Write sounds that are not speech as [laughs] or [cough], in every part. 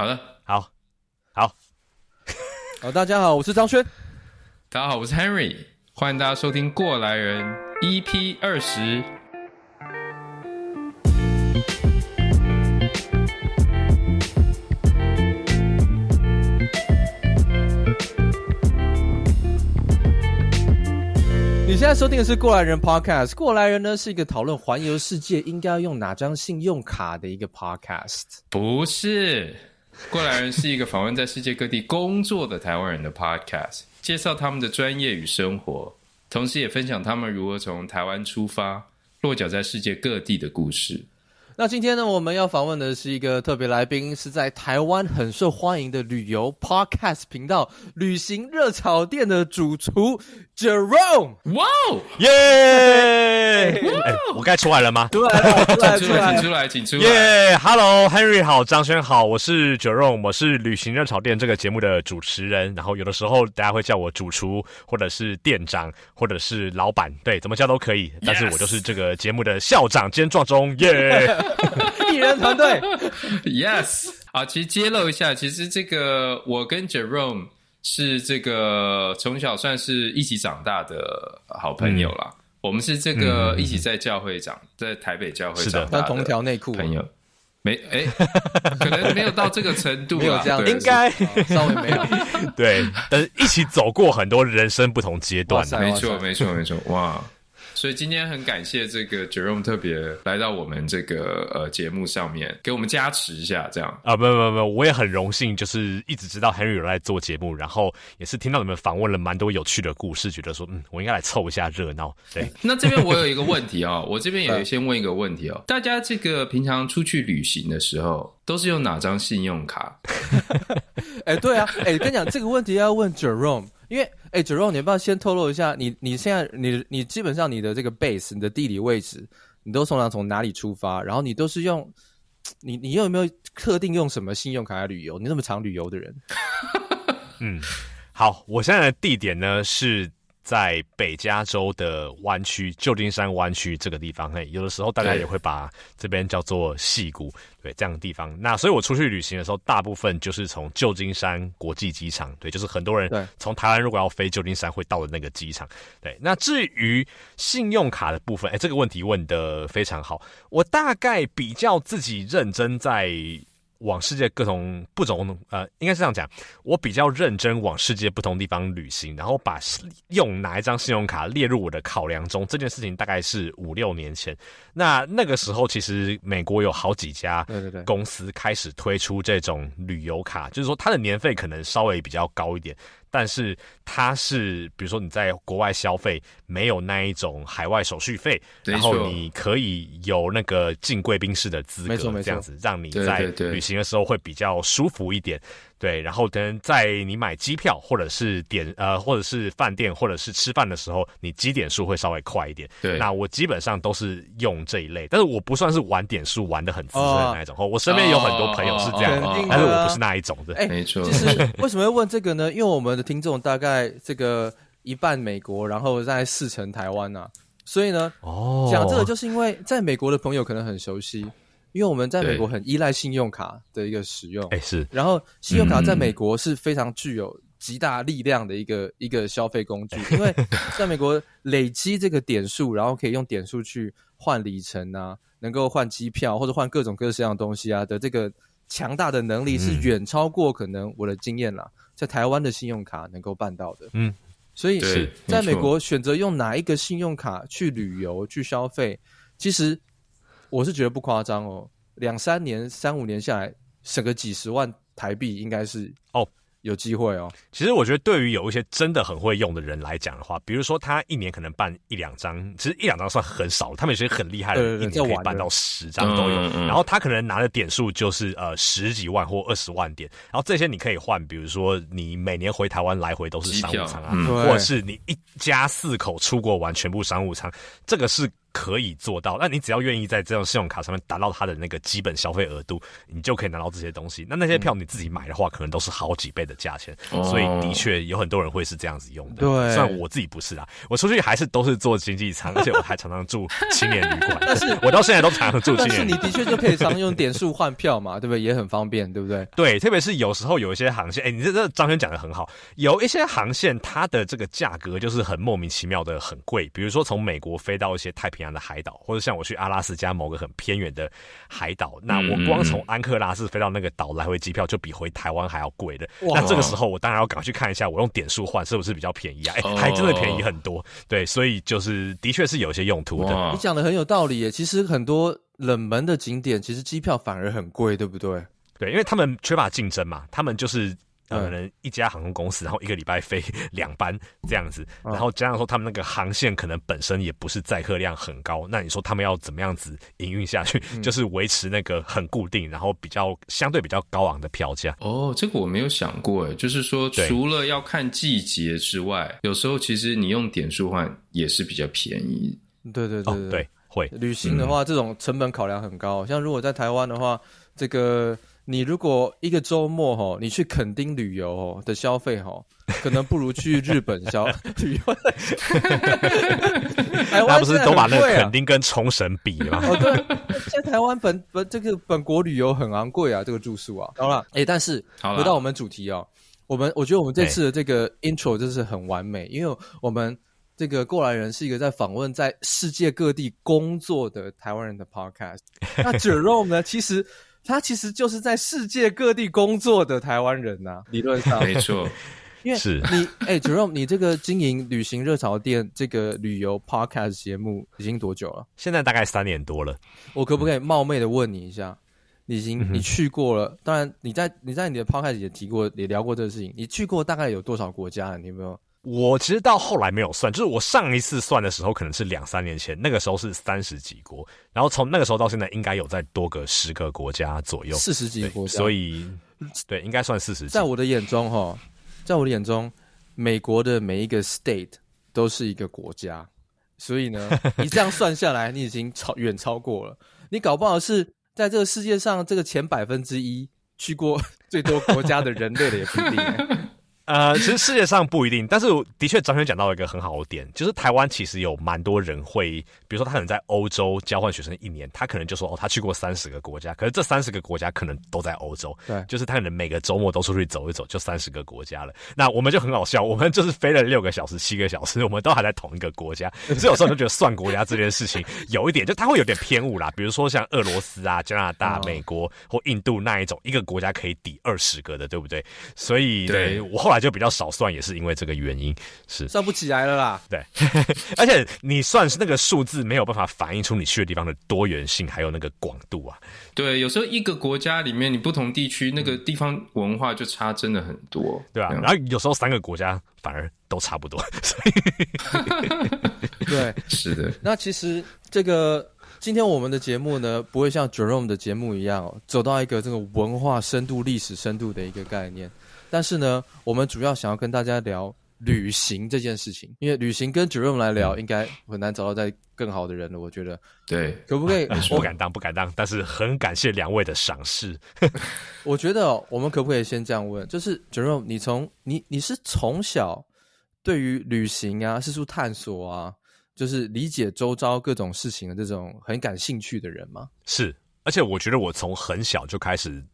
好的，好，好，[laughs] 好，大家好，我是张轩，大家好，我是 Henry，欢迎大家收听《过来人》EP 二十。你现在收听的是《过来人》Podcast，《过来人》呢是一个讨论环游世界应该要用哪张信用卡的一个 Podcast，不是。过来人是一个访问在世界各地工作的台湾人的 podcast，介绍他们的专业与生活，同时也分享他们如何从台湾出发，落脚在世界各地的故事。那今天呢，我们要访问的是一个特别来宾，是在台湾很受欢迎的旅游 podcast 频道“旅行热炒店”的主厨 Jerome。哇哦，耶！我该出来了吗？出来了，出来，出来，请出来，请出来。耶！Hello，Henry 好，张轩好，我是 Jerome，我是“旅行热炒店”这个节目的主持人。然后有的时候大家会叫我主厨，或者是店长，或者是老板，对，怎么叫都可以。但是我就是这个节目的校长兼撞钟，耶！[laughs] [laughs] 艺人团队，Yes，好，其实揭露一下，其实这个我跟 Jerome 是这个从小算是一起长大的好朋友啦。嗯、我们是这个一起在教会长，嗯、在台北教会长大的同条内裤朋友，没哎，[laughs] 可能没有到这个程度，没有这样，应该稍微没有，[laughs] 对，但是一起走过很多人生不同阶段，没错，没错，没错，哇。所以今天很感谢这个 Jerome 特别来到我们这个呃节目上面，给我们加持一下，这样啊，不不不，我也很荣幸，就是一直知道 Henry 有来做节目，然后也是听到你们访问了蛮多有趣的故事，觉得说嗯，我应该来凑一下热闹。对，[laughs] 那这边我有一个问题啊、哦，[laughs] 我这边也先问一个问题哦，大家这个平常出去旅行的时候都是用哪张信用卡？[laughs] 哎，对啊，哎，跟你讲这个问题要问 Jerome。因为，哎，JoJo，你要不要先透露一下，你你现在你你基本上你的这个 base，你的地理位置，你都通常从哪里出发？然后你都是用，[tsk] 你你有没有特定用什么信用卡来旅游？你那么常旅游的人？[laughs] 嗯，好，我现在的地点呢是。在北加州的湾区，旧金山湾区这个地方，嘿，有的时候大家也会把这边叫做戏谷，对，这样的地方。那所以我出去旅行的时候，大部分就是从旧金山国际机场，对，就是很多人从台湾如果要飞旧金山会到的那个机场，对。那至于信用卡的部分，哎，这个问题问的非常好，我大概比较自己认真在。往世界各种不同呃，应该是这样讲，我比较认真往世界不同地方旅行，然后把用哪一张信用卡列入我的考量中。这件事情大概是五六年前，那那个时候其实美国有好几家公司开始推出这种旅游卡，就是说它的年费可能稍微比较高一点。但是它是，比如说你在国外消费没有那一种海外手续费，然后你可以有那个进贵宾室的资格，这样子让你在旅行的时候会比较舒服一点。对，然后等在你买机票或者是点呃或者是饭店或者是吃饭的时候，你积点数会稍微快一点。对，那我基本上都是用这一类，但是我不算是玩点数玩的很资深的那一种。哦，我身边有很多朋友是这样，哦，但是我不是那一种的。哎，没错。就是为什么要问这个呢？因为我们的听众大概这个一半美国，然后在四成台湾呐，啊，所以呢，哦，讲这个就是因为在美国的朋友可能很熟悉。因为我们在美国很依赖信用卡的一个使用，哎是，然后信用卡在美国是非常具有极大力量的一个、嗯、一个消费工具，因为在美国累积这个点数，然后可以用点数去换里程啊，能够换机票或者换各种各式样的东西啊的这个强大的能力是远超过可能我的经验啦，在台湾的信用卡能够办到的，嗯，所以是在美国选择用哪一个信用卡去旅游去消费，其实。我是觉得不夸张哦，两三年、三五年下来，省个几十万台币应该是哦有机会哦。其实我觉得，对于有一些真的很会用的人来讲的话，比如说他一年可能办一两张，其实一两张算很少。他们有些很厉害的人，一年可以办到十张都有。然后他可能拿的点数就是呃十几万或二十万点，然后这些你可以换，比如说你每年回台湾来回都是商务舱啊，或者是你一家四口出国玩全部商务舱，这个是。可以做到。那你只要愿意在这张信用卡上面达到它的那个基本消费额度，你就可以拿到这些东西。那那些票你自己买的话，可能都是好几倍的价钱。嗯、所以的确有很多人会是这样子用的。对，虽然我自己不是啊，我出去还是都是坐经济舱，[laughs] 而且我还常常住青年旅馆。但是我到现在都常常住青年旅馆。但是你的确就可以常用点数换票嘛，对不对？也很方便，对不对？对，特别是有时候有一些航线，哎、欸，你这这张轩讲的很好，有一些航线它的这个价格就是很莫名其妙的很贵，比如说从美国飞到一些太平洋的海岛，或者像我去阿拉斯加某个很偏远的海岛，那我光从安克拉斯飞到那个岛来回机票就比回台湾还要贵的。那这个时候我当然要赶快去看一下，我用点数换是不是比较便宜啊？哎、欸，还真的便宜很多。对，所以就是的确是有些用途的。你讲的很有道理耶，其实很多冷门的景点其实机票反而很贵，对不对？对，因为他们缺乏竞争嘛，他们就是可能一家航空公司，然后一个礼拜飞 [laughs] 两班这样子，然后加上说他们那个航线可能本身也不是载客量很高，那你说他们要怎么样子营运下去？[laughs] 就是维持那个很固定，然后比较相对比较高昂的票价。哦，这个我没有想过诶，就是说除了要看季节之外，有时候其实你用点数换也是比较便宜。对对对对，哦、对会旅行的话，这种成本考量很高。像如果在台湾的话，这个。你如果一个周末哈，你去垦丁旅游哦的消费哈，[laughs] 可能不如去日本消 [laughs] 旅游。[laughs] 台湾不是都把那个垦丁跟冲绳比吗？哦，对，现在台湾本本这个本国旅游很昂贵啊，这个住宿啊。好了，哎，但是回到我们主题哦，我们我觉得我们这次的这个 intro 真是很完美，因为我们这个过来人是一个在访问在世界各地工作的台湾人的 podcast。那 Jerome 呢，其实。他其实就是在世界各地工作的台湾人呐、啊，理论上没错。[laughs] 因为是你，哎，Jerome，你这个经营旅行热潮店这个旅游 podcast 节目已经多久了？现在大概三年多了。我可不可以冒昧的问你一下？嗯、你已经你去过了？当然，你在你在你的 podcast 也提过，也聊过这个事情。你去过大概有多少国家？你有没有？我其实到后来没有算，就是我上一次算的时候可能是两三年前，那个时候是三十几国，然后从那个时候到现在应该有在多个十个国家左右，四十几个国家，所以对，应该算四十几。在我的眼中，哈，在我的眼中，美国的每一个 state 都是一个国家，所以呢，[laughs] 你这样算下来，你已经超远超过了，你搞不好是在这个世界上这个前百分之一去过最多国家的人类的也不一定。呃，其实世界上不一定，但是的确，张轩讲到一个很好的点，就是台湾其实有蛮多人会，比如说他可能在欧洲交换学生一年，他可能就说哦，他去过三十个国家，可是这三十个国家可能都在欧洲，对，就是他可能每个周末都出去走一走，就三十个国家了。那我们就很好笑，我们就是飞了六个小时、七个小时，我们都还在同一个国家，[laughs] 所以有时候就觉得算国家这件事情有一点，就他会有点偏误啦。比如说像俄罗斯啊、加拿大、美国或印度那一种，一个国家可以抵二十个的，对不对？所以对我后来就比较少算。也是因为这个原因，是算不起来了啦。对，[laughs] 而且你算是那个数字没有办法反映出你去的地方的多元性，还有那个广度啊。对，有时候一个国家里面，你不同地区那个地方文化就差真的很多，对啊。然后有时候三个国家反而都差不多，所以对，[laughs] 是的。那其实这个今天我们的节目呢，不会像 Jerome 的节目一样走到一个这个文化深度、历史深度的一个概念。但是呢，我们主要想要跟大家聊旅行这件事情，因为旅行跟 Jerome 来聊，应该很难找到再更好的人了。我觉得，对，可不可以？不敢当，不敢当，但是很感谢两位的赏识。[laughs] 我觉得我们可不可以先这样问？就是 Jerome，你从你你是从小对于旅行啊、四处探索啊，就是理解周遭各种事情的这种很感兴趣的人吗？是，而且我觉得我从很小就开始。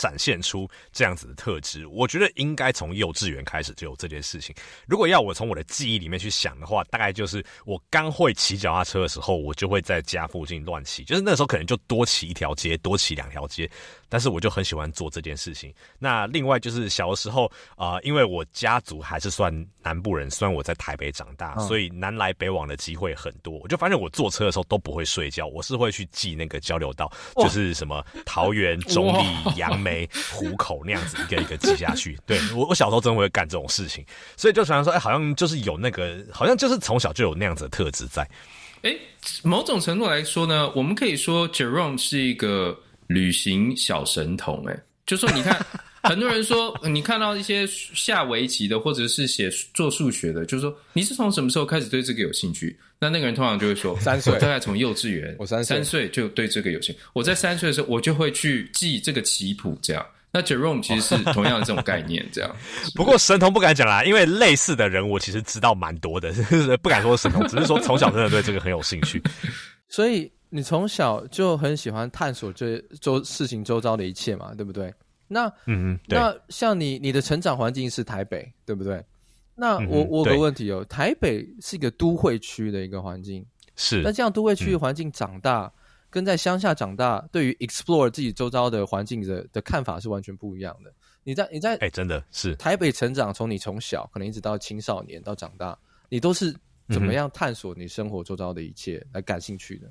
展现出这样子的特质，我觉得应该从幼稚园开始就有这件事情。如果要我从我的记忆里面去想的话，大概就是我刚会骑脚踏车的时候，我就会在家附近乱骑，就是那时候可能就多骑一条街，多骑两条街。但是我就很喜欢做这件事情。那另外就是小的时候啊、呃，因为我家族还是算南部人，虽然我在台北长大，嗯、所以南来北往的机会很多。我就发现我坐车的时候都不会睡觉，我是会去记那个交流道，就是什么桃园、[laughs] 中坜、杨梅、虎口那样子一个一个挤下去。对，我，我小时候真的会干这种事情，所以就常常说，哎，好像就是有那个，好像就是从小就有那样子的特质在。哎，某种程度来说呢，我们可以说 Jerome 是一个。旅行小神童，哎，就说你看，很多人说，你看到一些下围棋的，或者是写做数学的，就是说你是从什么时候开始对这个有兴趣？那那个人通常就会说，三岁，大概从幼稚园，我三岁，三岁就对这个有兴趣。我在三岁的时候，我就会去记这个棋谱，这样。那 Jerome 其实是同样的这种概念，这样。[laughs] 不过神童不敢讲啦，因为类似的人我其实知道蛮多的，[laughs] 不敢说神童，只是说从小真的对这个很有兴趣。[laughs] 所以你从小就很喜欢探索这周事情周遭的一切嘛，对不对？那嗯嗯，那像你你的成长环境是台北，对不对？那我我有个问题哦，台北是一个都会区的一个环境，是。那这样都会区的环境长大。嗯跟在乡下长大，对于 explore 自己周遭的环境的的看法是完全不一样的。你在你在哎，真的是台北成长，从你从小可能一直到青少年到长大，你都是怎么样探索你生活周遭的一切来感兴趣的？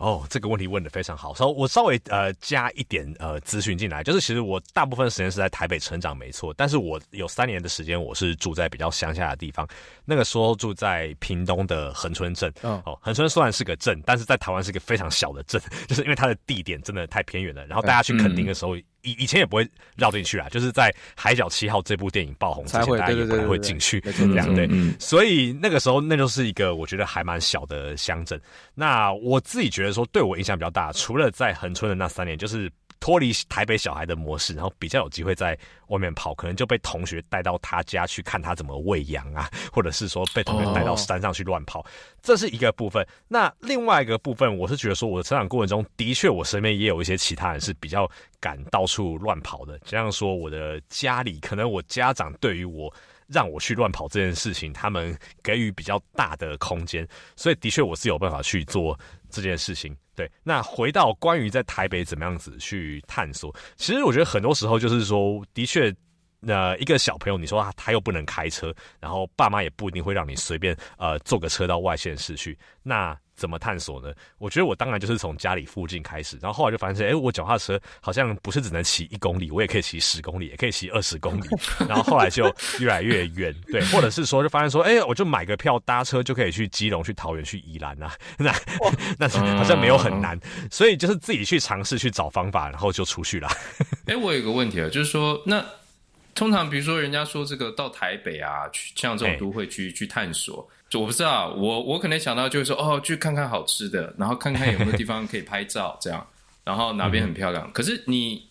嗯哦，这个问题问的非常好。稍我稍微呃加一点呃资讯进来，就是其实我大部分时间是在台北成长，没错。但是我有三年的时间我是住在比较乡下的地方，那个时候住在屏东的恒春镇。哦，哦，恒春虽然是个镇，但是在台湾是个非常小的镇，[laughs] 就是因为它的地点真的太偏远了。然后大家去垦丁的时候。嗯以以前也不会绕进去啊，就是在《海角七号》这部电影爆红之前，大家也不太会进去这样对。所以那个时候，那就是一个我觉得还蛮小的乡镇。那我自己觉得说，对我影响比较大，除了在恒春的那三年，就是。脱离台北小孩的模式，然后比较有机会在外面跑，可能就被同学带到他家去看他怎么喂羊啊，或者是说被同学带到山上去乱跑，这是一个部分。那另外一个部分，我是觉得说，我的成长过程中的确，我身边也有一些其他人是比较敢到处乱跑的。这样说，我的家里可能我家长对于我。让我去乱跑这件事情，他们给予比较大的空间，所以的确我是有办法去做这件事情。对，那回到关于在台北怎么样子去探索，其实我觉得很多时候就是说，的确。那一个小朋友，你说他他又不能开车，然后爸妈也不一定会让你随便呃坐个车到外县市去，那怎么探索呢？我觉得我当然就是从家里附近开始，然后后来就发现，哎，我脚踏车好像不是只能骑一公里，我也可以骑十公里，也可以骑二十公里，[laughs] 然后后来就越来越远，对，或者是说就发现说，哎，我就买个票搭车就可以去基隆、去桃园、去宜兰啊，[laughs] 那 [laughs] 那好像没有很难，所以就是自己去尝试去找方法，然后就出去了。哎，我有个问题啊，就是说那。通常，比如说人家说这个到台北啊，去像这种都会区去探索，就我不知道，我我可能想到就是说，哦，去看看好吃的，然后看看有没有地方可以拍照，这样，然后哪边很漂亮。可是你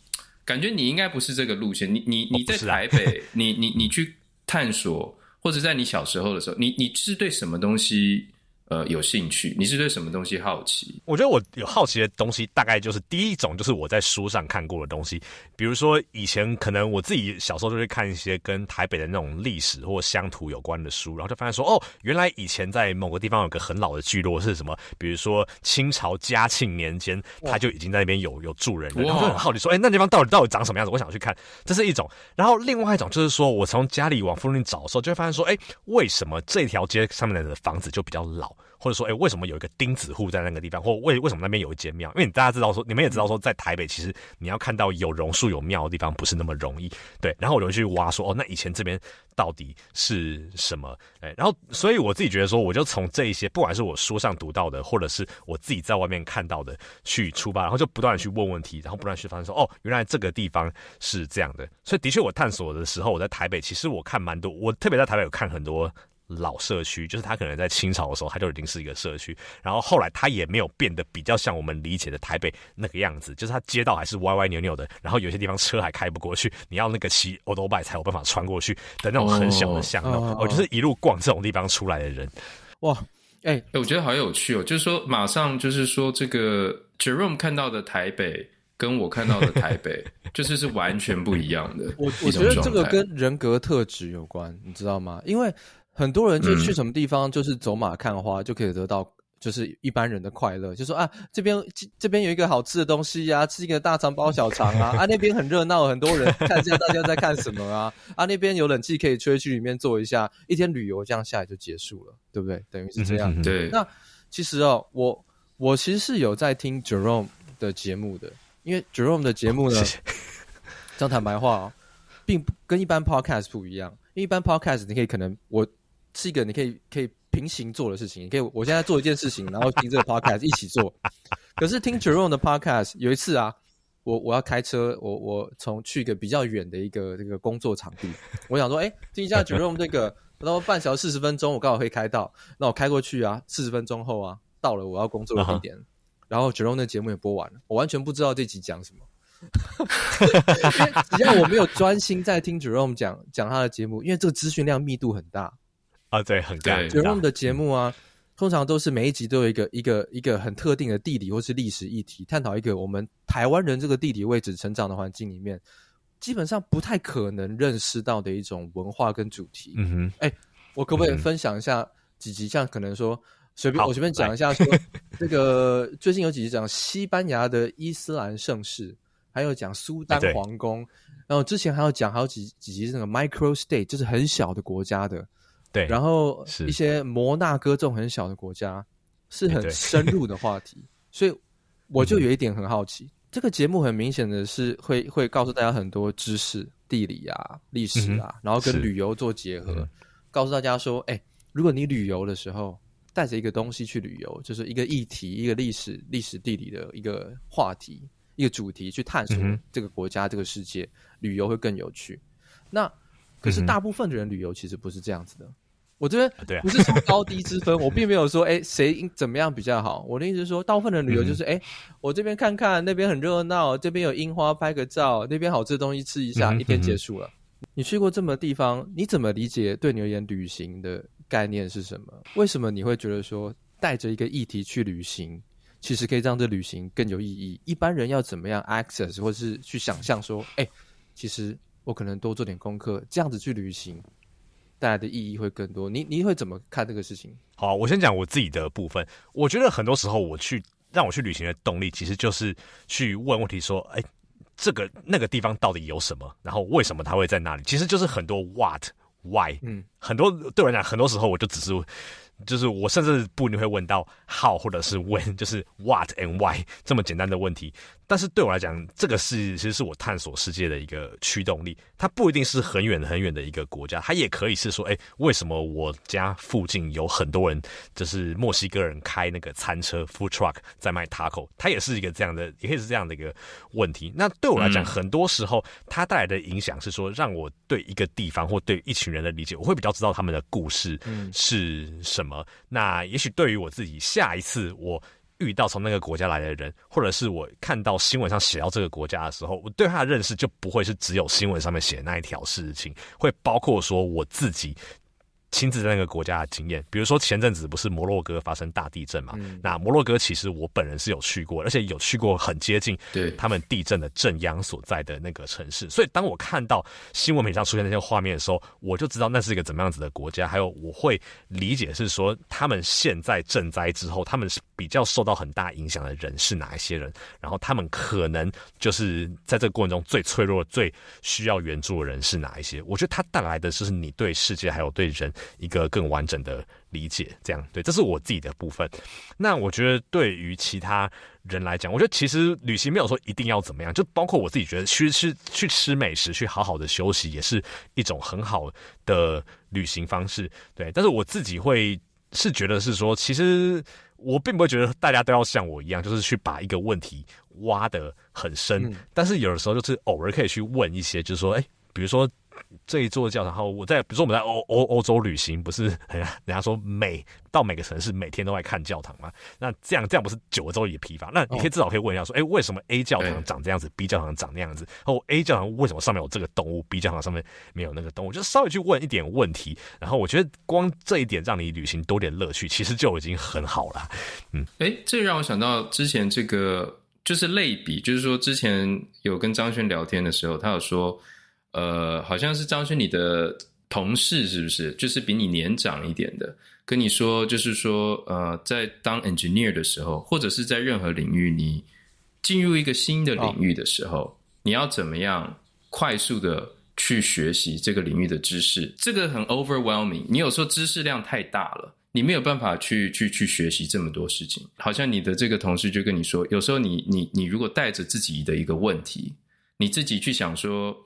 感觉你应该不是这个路线，你你你在台北，你你你去探索，或者在你小时候的时候，你你是对什么东西？呃，有兴趣？你是对什么东西好奇？我觉得我有好奇的东西，大概就是第一种，就是我在书上看过的东西。比如说，以前可能我自己小时候就会看一些跟台北的那种历史或乡土有关的书，然后就发现说，哦，原来以前在某个地方有个很老的聚落是什么？比如说清朝嘉庆年间，他就已经在那边有有住人了，然后就很好奇说，哎，那地方到底到底长什么样子？我想去看，这是一种。然后另外一种就是说，我从家里往附近找的时候，就会发现说，哎，为什么这条街上面的房子就比较老？或者说，哎、为什么有一个钉子户在那个地方？或为为什么那边有一间庙？因为你大家知道说，你们也知道说，在台北其实你要看到有榕树有庙的地方不是那么容易。对，然后我就去挖说，哦，那以前这边到底是什么？哎，然后所以我自己觉得说，我就从这一些，不管是我书上读到的，或者是我自己在外面看到的，去出发，然后就不断的去问问题，然后不断去发现说，哦，原来这个地方是这样的。所以的确，我探索的时候，我在台北，其实我看蛮多，我特别在台北有看很多。老社区就是它可能在清朝的时候，它就已经是一个社区，然后后来它也没有变得比较像我们理解的台北那个样子，就是它街道还是歪歪扭扭的，然后有些地方车还开不过去，你要那个骑欧兜拜才有办法穿过去的那种很小的巷弄。我就是一路逛这种地方出来的人。哇，哎、欸，我觉得好有趣哦，就是说马上就是说这个 Jerome 看到的台北跟我看到的台北 [laughs] 就是是完全不一样的。我我觉得这个跟人格特质有关，你知道吗？因为很多人就去什么地方，就是走马看花，就可以得到就是一般人的快乐。就说啊，这边这边有一个好吃的东西呀、啊，吃一个大肠包小肠啊，[laughs] 啊那边很热闹，很多人看一下大家在看什么啊，[laughs] 啊那边有冷气可以吹，去里面坐一下，一天旅游这样下来就结束了，对不对？等于是这样。对。那其实哦，我我其实是有在听 Jerome 的节目的，因为 Jerome 的节目呢，讲坦白话哦，并不跟一般 Podcast 不一样，因为一般 Podcast 你可以可能我。是一个你可以可以平行做的事情，你可以我现在做一件事情，然后听这个 podcast 一起做。可是听 Jerome 的 podcast 有一次啊，我我要开车，我我从去一个比较远的一个这个工作场地，我想说，哎，听一下 Jerome 这个，然后半小时四十分钟，我刚好可以开到，那我开过去啊，四十分钟后啊，到了我要工作的地点，uh huh. 然后 Jerome 的节目也播完了，我完全不知道这集讲什么。[laughs] 只要我没有专心在听 Jerome 讲讲他的节目，因为这个资讯量密度很大啊，对，很大。Jerome 的节目啊，通常都是每一集都有一个一个一个很特定的地理或是历史议题，探讨一个我们台湾人这个地理位置成长的环境里面，基本上不太可能认识到的一种文化跟主题。嗯哼，哎，我可不可以分享一下几集？像可能说随便我随便讲一下，说 [laughs] 这个最近有几集讲西班牙的伊斯兰盛世。还有讲苏丹皇宫，欸、然后之前还有讲还有几几集那个 micro state，就是很小的国家的，对，然后一些摩纳哥这种很小的国家是很深入的话题，[laughs] 欸、所以我就有一点很好奇，嗯、这个节目很明显的是会会告诉大家很多知识、地理啊、历史啊，嗯、然后跟旅游做结合，嗯、告诉大家说，哎，如果你旅游的时候带着一个东西去旅游，就是一个议题、一个历史、历史地理的一个话题。一个主题去探索这个国家、嗯、这个世界，旅游会更有趣。那可是大部分的人旅游其实不是这样子的。我这边不是说高低之分，[laughs] 我并没有说哎谁怎么样比较好。我的意思是说，大部分的旅游就是哎、嗯哼，我这边看看，那边很热闹，这边有樱花拍个照，那边好吃的东西吃一下，嗯、一天结束了。你去过这么地方，你怎么理解对你而言旅行的概念是什么？为什么你会觉得说带着一个议题去旅行？其实可以让这旅行更有意义。一般人要怎么样 access，或是去想象说，哎，其实我可能多做点功课，这样子去旅行带来的意义会更多。你你会怎么看这个事情？好，我先讲我自己的部分。我觉得很多时候我去让我去旅行的动力，其实就是去问问题，说，哎，这个那个地方到底有什么？然后为什么它会在那里？其实就是很多 what why，嗯，很多对我来讲，很多时候我就只是。就是我甚至不一定会问到 how 或者是 when，就是 what and why 这么简单的问题。但是对我来讲，这个是其实是我探索世界的一个驱动力。它不一定是很远很远的一个国家，它也可以是说，哎，为什么我家附近有很多人，就是墨西哥人开那个餐车 food truck 在卖 taco，它也是一个这样的，也可以是这样的一个问题。那对我来讲，很多时候它带来的影响是说，让我对一个地方或对一群人的理解，我会比较知道他们的故事是什么。那也许对于我自己，下一次我。遇到从那个国家来的人，或者是我看到新闻上写到这个国家的时候，我对他的认识就不会是只有新闻上面写的那一条事情，会包括说我自己。亲自在那个国家的经验，比如说前阵子不是摩洛哥发生大地震嘛？嗯、那摩洛哥其实我本人是有去过，而且有去过很接近对他们地震的震央所在的那个城市。所以当我看到新闻媒体上出现那些画面的时候，我就知道那是一个怎么样子的国家。还有我会理解是说，他们现在赈灾之后，他们是比较受到很大影响的人是哪一些人？然后他们可能就是在这个过程中最脆弱、最需要援助的人是哪一些？我觉得它带来的就是你对世界还有对人。一个更完整的理解，这样对，这是我自己的部分。那我觉得对于其他人来讲，我觉得其实旅行没有说一定要怎么样，就包括我自己觉得去吃去吃美食，去好好的休息，也是一种很好的旅行方式。对，但是我自己会是觉得是说，其实我并不会觉得大家都要像我一样，就是去把一个问题挖得很深。嗯、但是有的时候就是偶尔可以去问一些，就是说，哎，比如说。这一座教堂，然后我在，比如说我们在欧欧欧洲旅行，不是人家说每到每个城市每天都在看教堂吗？那这样这样不是久了之后也疲乏？那你可以至少可以问一下说，哎、哦，为什么 A 教堂长这样子、欸、，B 教堂长那样子？然后 A 教堂为什么上面有这个动物，B 教堂上面没有那个动物？就稍微去问一点问题，然后我觉得光这一点让你旅行多点乐趣，其实就已经很好了。嗯，哎，这让我想到之前这个就是类比，就是说之前有跟张轩聊天的时候，他有说。呃，好像是张轩你的同事是不是？就是比你年长一点的，跟你说，就是说，呃，在当 engineer 的时候，或者是在任何领域，你进入一个新的领域的时候，你要怎么样快速的去学习这个领域的知识？这个很 overwhelming，你有时候知识量太大了，你没有办法去去去学习这么多事情。好像你的这个同事就跟你说，有时候你你你如果带着自己的一个问题，你自己去想说。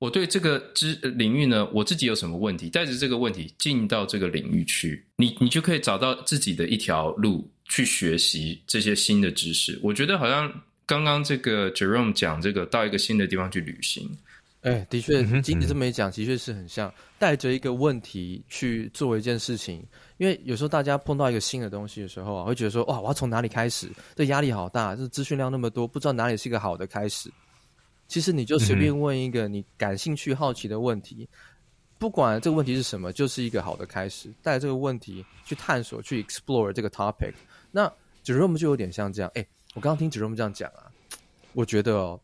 我对这个知领域呢，我自己有什么问题？带着这个问题进到这个领域去，你你就可以找到自己的一条路去学习这些新的知识。我觉得好像刚刚这个 Jerome 讲这个到一个新的地方去旅行，哎，的确，经你这么一讲，的确是很像带着一个问题去做一件事情。因为有时候大家碰到一个新的东西的时候啊，会觉得说哇，我要从哪里开始？这压力好大，这资讯量那么多，不知道哪里是一个好的开始。其实你就随便问一个你感兴趣、好奇的问题。不管这个问题是什么，就是一个好的开始。带着这个问题去探索、去 explore 这个 topic。那 Jerome 就有点像这样。哎，我刚刚听 Jerome 这样讲啊，我觉得哦，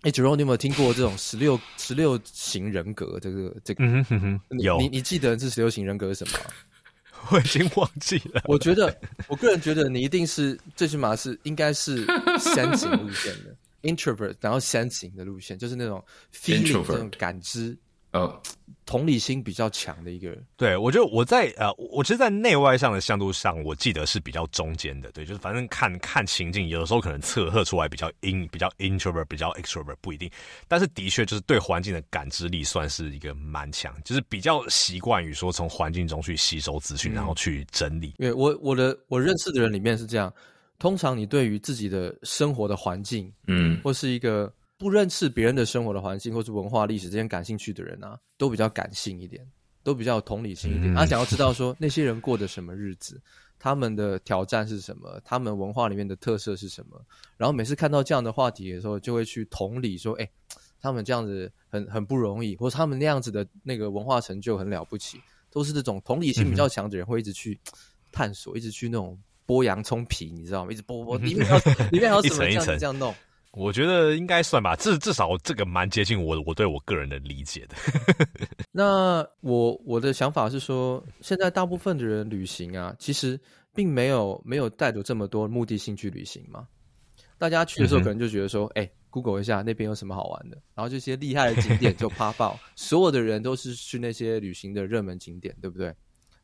哎，Jerome，你有没有听过这种十六十六型人格？这个这个，嗯哼哼，有。你你记得这十六型人格是什么？[laughs] 我已经忘记了。我觉得，我个人觉得你一定是最起码是应该是 sensing 路线的 introvert，然后 sensing 的路线，就是那种 feeling 这种感知。呃，同理心比较强的一个人，对，我觉得我在呃，我其实，在内外向的向度上，我记得是比较中间的，对，就是反正看看情境，有的时候可能测测出来比较 in 比较 introvert，比较 extrovert 不一定，但是的确就是对环境的感知力算是一个蛮强，就是比较习惯于说从环境中去吸收资讯，然后去整理。因为我我的我认识的人里面是这样，通常你对于自己的生活的环境，嗯，或是一个。不认识别人的生活的环境或是文化历史这些感兴趣的人啊，都比较感性一点，都比较有同理心一点。他、嗯啊、想要知道说那些人过的什么日子，他们的挑战是什么，他们文化里面的特色是什么。然后每次看到这样的话题的时候，就会去同理说：“哎、欸，他们这样子很很不容易，或者他们那样子的那个文化成就很了不起。”都是这种同理心比较强的人会一直去探索，一直去那种剥洋葱皮，你知道吗？一直剥 [laughs] 剥里面要里面还有什么这样一层一层这样弄。我觉得应该算吧，至至少这个蛮接近我我对我个人的理解的。[laughs] 那我我的想法是说，现在大部分的人旅行啊，其实并没有没有带着这么多目的性去旅行嘛。大家去的时候可能就觉得说，哎、嗯欸、，Google 一下那边有什么好玩的，然后这些厉害的景点就啪爆，[laughs] 所有的人都是去那些旅行的热门景点，对不对？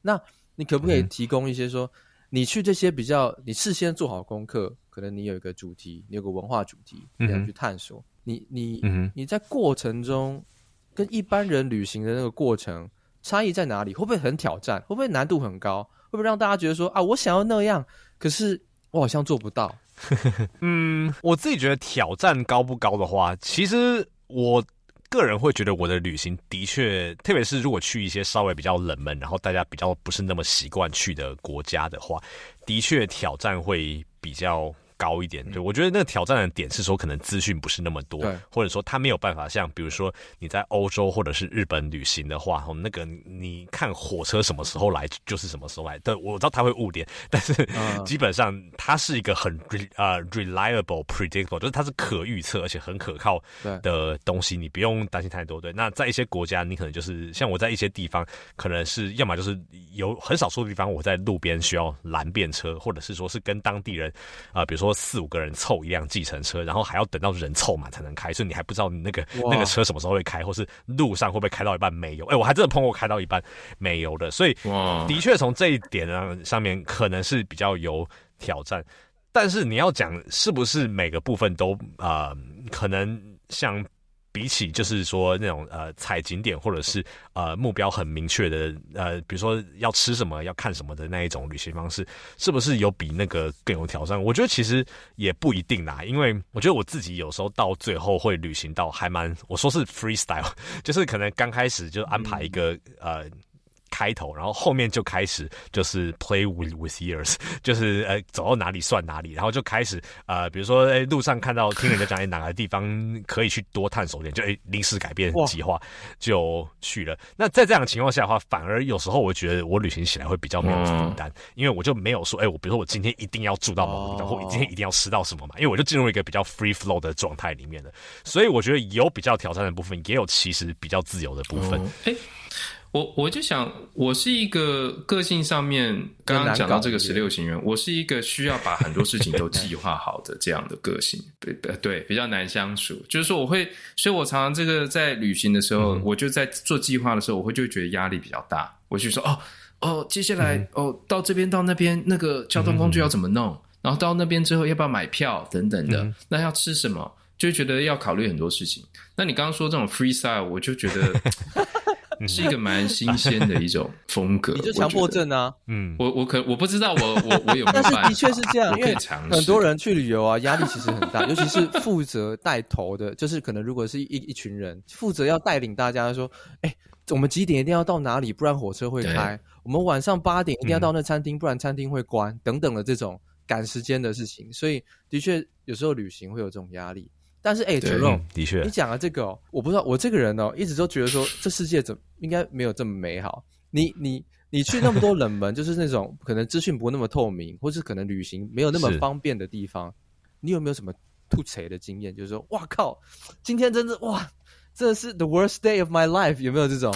那你可不可以提供一些说？嗯你去这些比较，你事先做好功课，可能你有一个主题，你有个文化主题，你要去探索。嗯、你你、嗯、你在过程中跟一般人旅行的那个过程差异在哪里？会不会很挑战？会不会难度很高？会不会让大家觉得说啊，我想要那样，可是我好像做不到？[laughs] 嗯，我自己觉得挑战高不高的话，其实我。个人会觉得我的旅行的确，特别是如果去一些稍微比较冷门，然后大家比较不是那么习惯去的国家的话，的确挑战会比较。高一点，对，我觉得那个挑战的点是说，可能资讯不是那么多，对，或者说他没有办法像，比如说你在欧洲或者是日本旅行的话，那个你看火车什么时候来就是什么时候来。对，我知道他会误点，但是基本上它是一个很呃 reliable predictable，就是它是可预测而且很可靠的东西，你不用担心太多。对，那在一些国家，你可能就是像我在一些地方，可能是要么就是有很少数的地方，我在路边需要拦便车，或者是说是跟当地人啊、呃，比如说。说四五个人凑一辆计程车，然后还要等到人凑满才能开，所以你还不知道你那个那个车什么时候会开，或是路上会不会开到一半没油？哎，我还真的碰过开到一半没油的，所以的确从这一点呢上面可能是比较有挑战。但是你要讲是不是每个部分都啊、呃，可能像。比起就是说那种呃踩景点或者是呃目标很明确的呃，比如说要吃什么要看什么的那一种旅行方式，是不是有比那个更有挑战？我觉得其实也不一定啦，因为我觉得我自己有时候到最后会旅行到还蛮，我说是 freestyle，[laughs] 就是可能刚开始就安排一个、嗯、呃。开头，然后后面就开始就是 play with with ears，[laughs] 就是呃走到哪里算哪里，然后就开始呃比如说哎路上看到听人家讲哎哪个地方可以去多探索点，就哎临时改变计划就去了。那在这样的情况下的话，反而有时候我觉得我旅行起来会比较没有负担，因为我就没有说哎我比如说我今天一定要住到某个地方，或我今天一定要吃到什么嘛，因为我就进入一个比较 free flow 的状态里面了。所以我觉得有比较挑战的部分，也有其实比较自由的部分。我我就想，我是一个个性上面刚刚讲到这个十六型人，我是一个需要把很多事情都计划好的这样的个性，[laughs] 对对，比较难相处。就是说，我会，所以我常常这个在旅行的时候，嗯、我就在做计划的时候，我会就觉得压力比较大。我就说，哦哦，接下来、嗯、哦到这边到那边，那个交通工具要怎么弄？嗯、然后到那边之后要不要买票等等的？嗯、那要吃什么？就觉得要考虑很多事情。那你刚刚说这种 freestyle，我就觉得。[laughs] 是一个蛮新鲜的一种风格。你就强迫症啊？嗯，我我可我不知道我我我有没有，但是的确是这样，因为很多人去旅游啊，压力其实很大，尤其是负责带头的，就是可能如果是一一群人负责要带领大家说，哎、欸，我们几点一定要到哪里，不然火车会开；我们晚上八点一定要到那餐厅，不然餐厅会关，嗯、等等的这种赶时间的事情。所以的确有时候旅行会有这种压力。但是，哎的确，你讲了这个、哦，我不知道，我这个人哦，一直都觉得说，这世界怎么应该没有这么美好。你、你、你去那么多冷门，[laughs] 就是那种可能资讯不那么透明，或是可能旅行没有那么方便的地方，你有没有什么吐槽的经验？就是说，哇靠，今天真的哇。这是 the worst day of my life，有没有这种？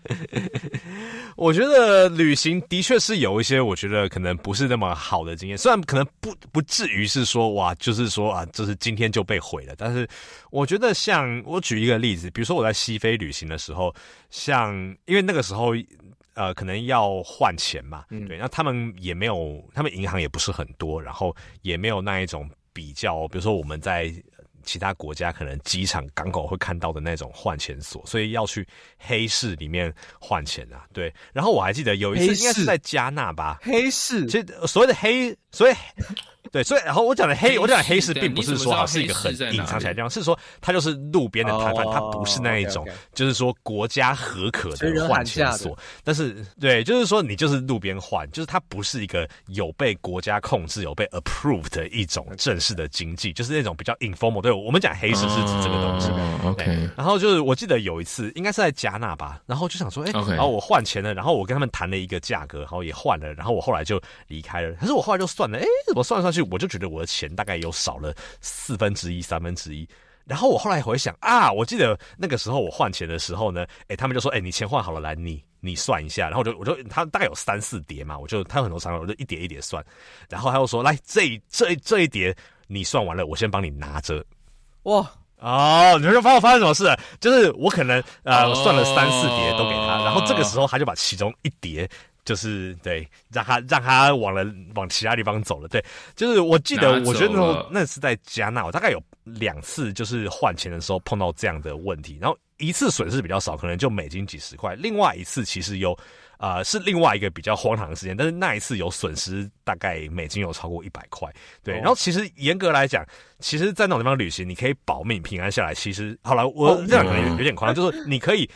[laughs] 我觉得旅行的确是有一些，我觉得可能不是那么好的经验。虽然可能不不至于是说哇，就是说啊，就是今天就被毁了。但是我觉得，像我举一个例子，比如说我在西非旅行的时候，像因为那个时候呃，可能要换钱嘛，嗯、对，那他们也没有，他们银行也不是很多，然后也没有那一种比较，比如说我们在。其他国家可能机场、港口会看到的那种换钱所，所以要去黑市里面换钱啊。对，然后我还记得有一次应该是在加纳吧，黑市，其实所谓的黑，所以。[laughs] 对，所以然后我讲的黑，我讲的黑市并不是说它是一个很隐藏起来的地方，是说它就是路边的摊贩，它不是那一种，就是说国家合可的换钱所。但是，对，就是说你就是路边换，就是它不是一个有被国家控制、有被 approved 的一种正式的经济，就是那种比较 informal。对，我们讲黑市是指这个东西。OK。然后就是我记得有一次，应该是在加纳吧，然后就想说，哎，然后我换钱了，然后我跟他们谈了一个价格，然后也换了，然后我后来就离开了。可是我后来就算了，哎，怎么算上去？我就觉得我的钱大概有少了四分之一、三分之一。然后我后来回想啊，我记得那个时候我换钱的时候呢，哎，他们就说，哎，你钱换好了，来，你你算一下。然后我就我就他大概有三四叠嘛，我就他有很多张，我就一叠一叠算。然后他又说，来，这这这一叠你算完了，我先帮你拿着。哇哦，你说发发生什么事？就是我可能呃我算了三四叠都给他，然后这个时候他就把其中一叠。就是对，让他让他往了往其他地方走了。对，就是我记得，我觉得那时候那是在加纳，我大概有两次就是换钱的时候碰到这样的问题，然后一次损失比较少，可能就美金几十块；另外一次其实有啊、呃，是另外一个比较荒唐的事件，但是那一次有损失，大概美金有超过一百块。对，然后其实严格来讲，其实，在那种地方旅行，你可以保命平安下来。其实好了，我这样可能有有点夸张，[laughs] 就是你可以。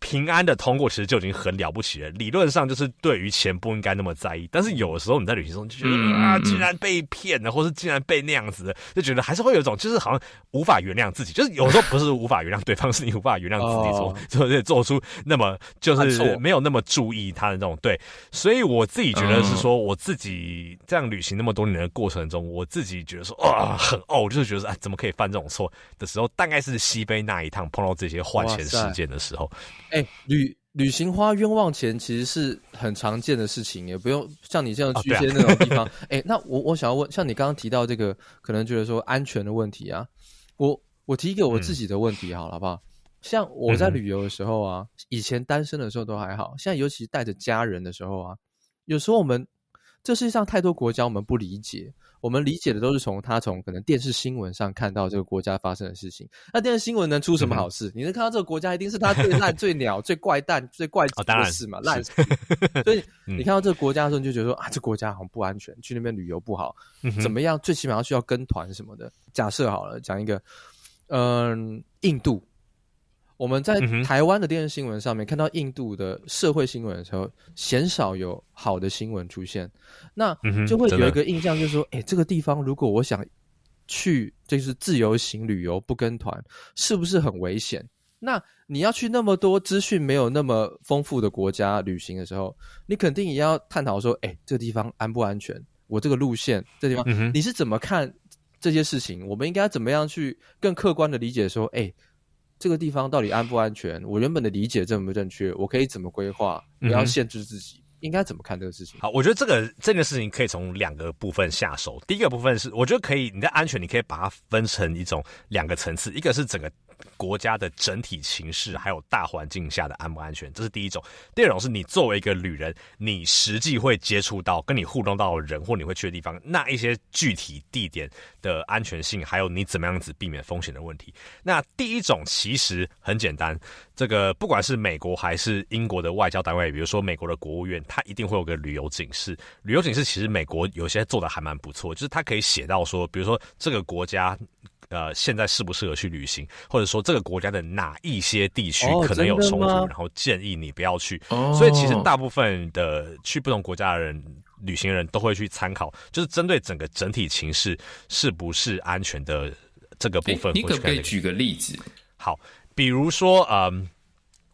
平安的通过其实就已经很了不起了。理论上就是对于钱不应该那么在意，但是有的时候你在旅行中就觉得、嗯、啊，竟然被骗了，或是竟然被那样子，就觉得还是会有一种就是好像无法原谅自己。就是有时候不是无法原谅对方，是你无法原谅自己做，做做出那么就是没有那么注意他的那种对。所以我自己觉得是说，我自己这样旅行那么多年的过程中，我自己觉得说啊，很哦，就是觉得说啊，怎么可以犯这种错的时候，大概是西非那一趟碰到这些换钱事件的时候。哎、欸，旅旅行花冤枉钱其实是很常见的事情，也不用像你这样去一些那种地方。哎、哦啊欸，那我我想要问，像你刚刚提到这个，可能觉得说安全的问题啊，我我提一个我自己的问题好了，好不好？像我在旅游的时候啊，嗯、以前单身的时候都还好，现在尤其带着家人的时候啊，有时候我们这世界上太多国家我们不理解。我们理解的都是从他从可能电视新闻上看到这个国家发生的事情。那电视新闻能出什么好事？嗯、你能看到这个国家一定是他最烂、[laughs] 最鸟、最怪诞、最怪的事嘛？烂、哦，[laughs] 所以你看到这个国家的时候，你就觉得说啊，这国家好像不安全，去那边旅游不好，怎么样？最起码要需要跟团什么的。假设好了，讲一个，嗯，印度。我们在台湾的电视新闻上面看到印度的社会新闻的时候，鲜少有好的新闻出现，那就会有一个印象，就是说，诶、欸，这个地方如果我想去，就是自由行旅游不跟团，是不是很危险？那你要去那么多资讯没有那么丰富的国家旅行的时候，你肯定也要探讨说，哎、欸，这个地方安不安全？我这个路线，这个地方你是怎么看这些事情？我们应该怎么样去更客观的理解说，哎、欸。这个地方到底安不安全？我原本的理解正不正确？我可以怎么规划？不要限制自己，嗯、应该怎么看这个事情？好，我觉得这个这件事情可以从两个部分下手。第一个部分是，我觉得可以，你的安全，你可以把它分成一种两个层次，一个是整个国家的整体情势还有大环境下的安不安全，这是第一种。第二种是你作为一个旅人，你实际会接触到、跟你互动到人或你会去的地方，那一些具体地点的安全性，还有你怎么样子避免风险的问题。那第一种其实很简单，这个不管是美国还是英国的外交单位，比如说美国的国务院，它一定会有个旅游警示。旅游警示其实美国有些做的还蛮不错，就是它可以写到说，比如说这个国家。呃，现在适不适合去旅行，或者说这个国家的哪一些地区可能有冲突，哦、然后建议你不要去。哦、所以其实大部分的去不同国家的人旅行人都会去参考，就是针对整个整体情势是不是安全的这个部分。你可不可以举个例子？好，比如说，嗯，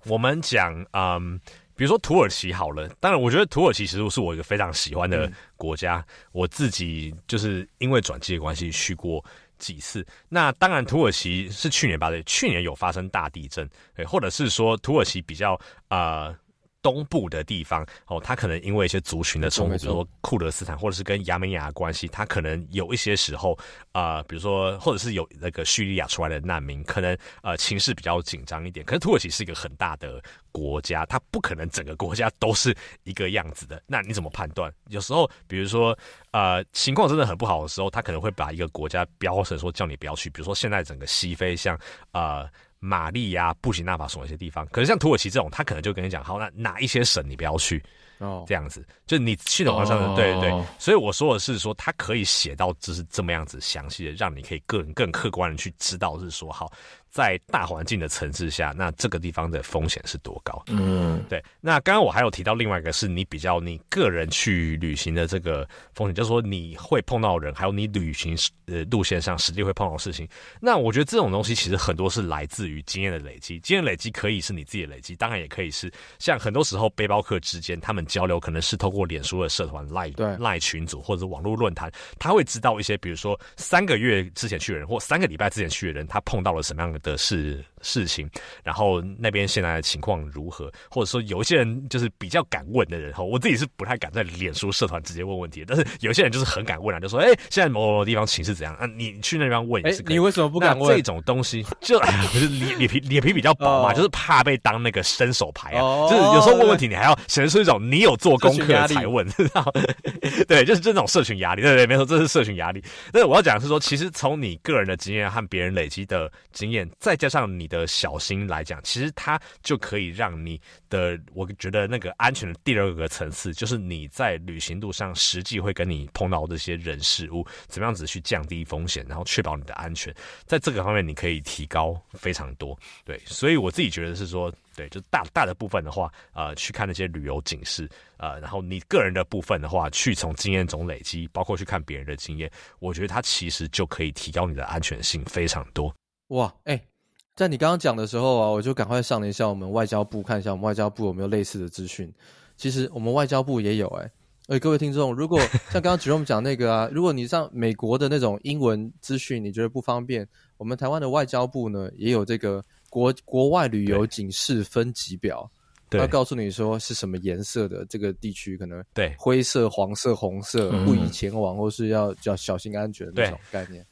我们讲，嗯，比如说土耳其好了。当然，我觉得土耳其其实是我一个非常喜欢的国家，嗯、我自己就是因为转机的关系去过。几次？那当然，土耳其是去年吧？对，去年有发生大地震，对，或者是说土耳其比较啊。东部的地方哦，他可能因为一些族群的冲突，比如说库德斯坦，或者是跟亚美尼亚的关系，他可能有一些时候啊、呃，比如说或者是有那个叙利亚出来的难民，可能呃情势比较紧张一点。可是土耳其是一个很大的国家，它不可能整个国家都是一个样子的。那你怎么判断？有时候比如说呃情况真的很不好的时候，他可能会把一个国家标成说叫你不要去。比如说现在整个西非像呃。马利亚、布吉纳法索一些地方，可是像土耳其这种，他可能就跟你讲，好，那哪一些省你不要去。哦，这样子，就你去的话上，oh. 对对对，所以我说的是说，他可以写到就是这么样子详细的，让你可以更更客观的去知道，是说好，在大环境的层次下，那这个地方的风险是多高？嗯，对。那刚刚我还有提到另外一个，是你比较你个人去旅行的这个风险，就是说你会碰到人，还有你旅行呃路线上实际会碰到的事情。那我觉得这种东西其实很多是来自于经验的累积，经验累积可以是你自己的累积，当然也可以是像很多时候背包客之间他们。交流可能是透过脸书的社团、赖赖群组或者网络论坛，他会知道一些，比如说三个月之前去的人，或三个礼拜之前去的人，他碰到了什么样的事事情，然后那边现在的情况如何，或者说有一些人就是比较敢问的人，哈，我自己是不太敢在脸书社团直接问问题，但是有些人就是很敢问啊，就说，哎、欸，现在某某地方情势怎样啊？你去那地方问也是可以、欸。你为什么不敢问这种东西？就 [laughs] 不是脸脸皮脸皮比较薄嘛，oh. 就是怕被当那个伸手牌啊，oh. 就是有时候问问题你还要显示出一种你。有做功课才问，[laughs] 知道？对，就是这种社群压力。对对，没错，这是社群压力。但是我要讲的是说，其实从你个人的经验和别人累积的经验，再加上你的小心来讲，其实它就可以让你的，我觉得那个安全的第二个层次，就是你在旅行路上实际会跟你碰到这些人事物，怎么样子去降低风险，然后确保你的安全，在这个方面你可以提高非常多。对，所以我自己觉得是说。对，就大大的部分的话，呃，去看那些旅游警示，呃，然后你个人的部分的话，去从经验中累积，包括去看别人的经验，我觉得它其实就可以提高你的安全性非常多。哇，哎，在你刚刚讲的时候啊，我就赶快上了一下我们外交部，看一下我们外交部有没有类似的资讯。其实我们外交部也有哎，哎，各位听众，如果 [laughs] 像刚刚 Jerome 讲那个啊，如果你上美国的那种英文资讯，你觉得不方便，我们台湾的外交部呢也有这个。国国外旅游警示分级表，要告诉你说是什么颜色的这个地区，可能对灰色、黄色、红色不宜前往，或是要要小心安全的那种概念。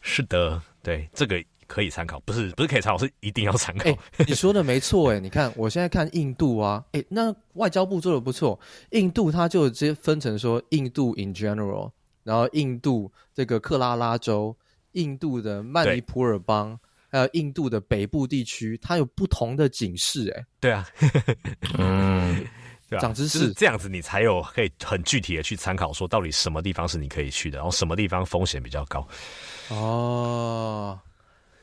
是的，对，这个可以参考，不是不是可以参考，是一定要参考。欸、你说的没错，哎，[laughs] 你看我现在看印度啊，哎、欸，那外交部做的不错，印度它就直接分成说印度 in general，然后印度这个克拉拉州、印度的曼尼普尔邦。还有印度的北部地区，它有不同的警示，哎，对啊，[laughs] 嗯，[laughs] 对啊，长知识，就是这样子，你才有可以很具体的去参考，说到底什么地方是你可以去的，然后什么地方风险比较高。哦，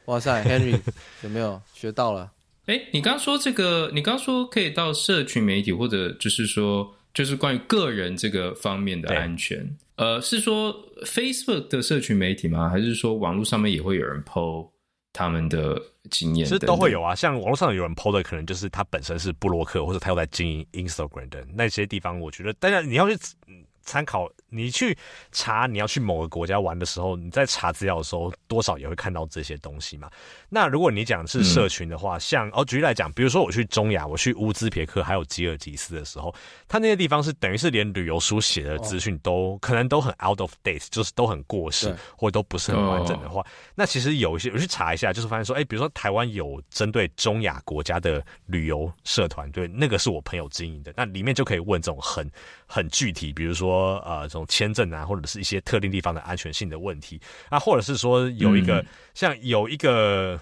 哇塞，[laughs] Henry 有没有学到了？哎，你刚刚说这个，你刚刚说可以到社群媒体，或者就是说，就是关于个人这个方面的安全，呃，是说 Facebook 的社群媒体吗？还是说网络上面也会有人 po？他们的经验其实都会有啊，像网络上有人 PO 的，可能就是他本身是布洛克，或者他又在经营 Instagram 的那些地方。我觉得，当然你要去参考，你去查你要去某个国家玩的时候，你在查资料的时候，多少也会看到这些东西嘛。那如果你讲是社群的话，嗯、像哦，举例来讲，比如说我去中亚，我去乌兹别克还有吉尔吉斯的时候，它那些地方是等于是连旅游书写的资讯都、哦、可能都很 out of date，就是都很过时，或者都不是很完整的话，哦、那其实有一些我去查一下，就是发现说，哎，比如说台湾有针对中亚国家的旅游社团，对，那个是我朋友经营的，那里面就可以问这种很很具体，比如说呃，这种签证啊，或者是一些特定地方的安全性的问题啊，或者是说有一个、嗯、像有一个。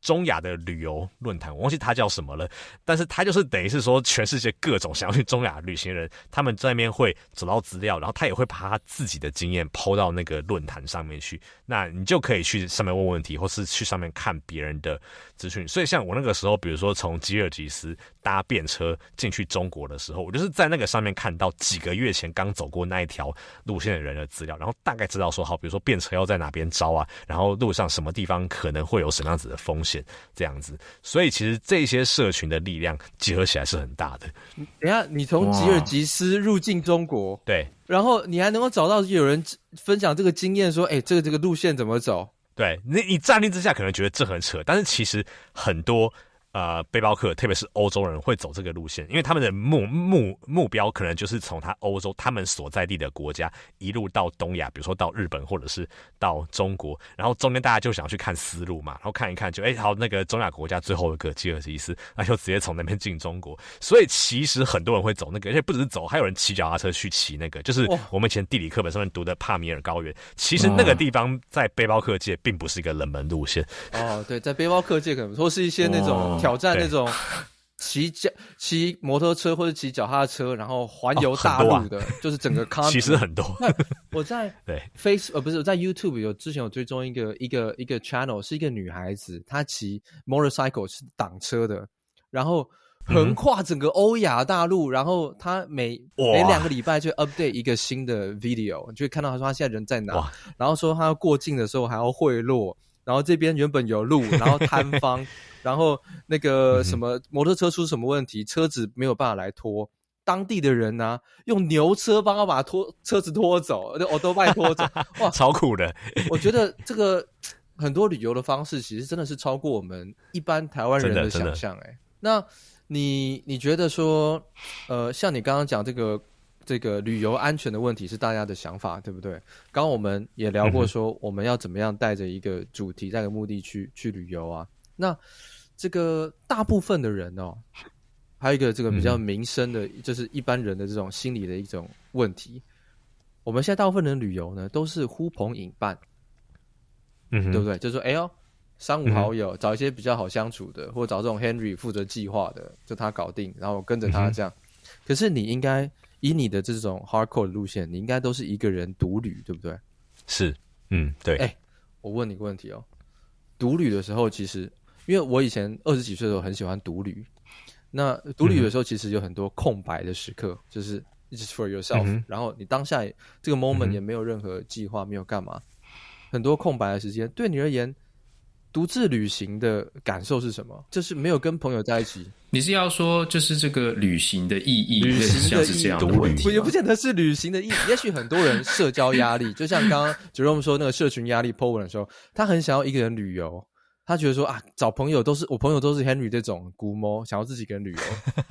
中亚的旅游论坛，我忘记它叫什么了，但是它就是等于是说，全世界各种想要去中亚旅行的人，他们在那边会找到资料，然后他也会把他自己的经验抛到那个论坛上面去，那你就可以去上面问问题，或是去上面看别人的资讯。所以像我那个时候，比如说从吉尔吉斯搭便车进去中国的时候，我就是在那个上面看到几个月前刚走过那一条路线的人的资料，然后大概知道说，好，比如说便车要在哪边招啊，然后路上什么地方可能会有什么样子的风险。这样子，所以其实这些社群的力量结合起来是很大的。等下，你从吉尔吉斯入境中国，对，然后你还能够找到有人分享这个经验，说，哎，这个这个路线怎么走？对，你你乍听之下可能觉得这很扯，但是其实很多。呃，背包客，特别是欧洲人会走这个路线，因为他们的目目目标可能就是从他欧洲他们所在地的国家一路到东亚，比如说到日本或者是到中国，然后中间大家就想去看丝路嘛，然后看一看就哎，好，那个中亚国家最后一个吉尔吉斯，那就直接从那边进中国。所以其实很多人会走那个，而且不只是走，还有人骑脚踏车去骑那个，就是我们以前地理课本上面读的帕米尔高原。其实那个地方在背包客界并不是一个冷门路线。哦，对，在背包客界可能说是一些那种。挑战那种骑脚 [laughs] 骑摩托车或者骑脚踏车，然后环游大陆的，哦啊、就是整个 [laughs] continent。其实很多。我在 [laughs] 对 Face 呃不是我在 YouTube 有之前有追踪一个一个一个 channel，是一个女孩子，她骑 motorcycle 是挡车的，然后横跨整个欧亚大陆，嗯、然后她每哇每两个礼拜就 update 一个新的 video，你就会看到她说她现在人在哪，然后说她要过境的时候还要贿赂。然后这边原本有路，然后摊方，然后那个什么摩托车出什么问题，车子没有办法来拖，当地的人呢、啊、用牛车帮他把拖车子拖走，就欧兜拜拖走，哇，[laughs] 超酷的！我觉得这个很多旅游的方式其实真的是超过我们一般台湾人的想象诶。那你你觉得说，呃，像你刚刚讲这个。这个旅游安全的问题是大家的想法，对不对？刚刚我们也聊过，说我们要怎么样带着一个主题、带个目的去去旅游啊。那这个大部分的人哦，还有一个这个比较民生的，就是一般人的这种心理的一种问题。我们现在大部分人旅游呢，都是呼朋引伴，嗯，对不对？就是说，哎呦，三五好友，找一些比较好相处的，或者找这种 Henry 负责计划的，就他搞定，然后跟着他这样。可是你应该。以你的这种 hardcore 的路线，你应该都是一个人独旅，对不对？是，嗯，对。哎、欸，我问你个问题哦。独旅的时候，其实因为我以前二十几岁的时候很喜欢独旅，那独旅的时候其实有很多空白的时刻，嗯、就是 just for yourself，、嗯、然后你当下这个 moment 也没有任何计划，嗯、没有干嘛，很多空白的时间，对你而言。独自旅行的感受是什么？就是没有跟朋友在一起。你是要说，就是这个旅行的意义？旅行的意义，独旅也不见得是旅行的意义。也许很多人社交压力，就像刚刚 Jerome 说那个社群压力 po 文的时候，他很想要一个人旅游。他觉得说啊，找朋友都是我朋友都是 Henry 这种孤猫，想要自己一个人旅游。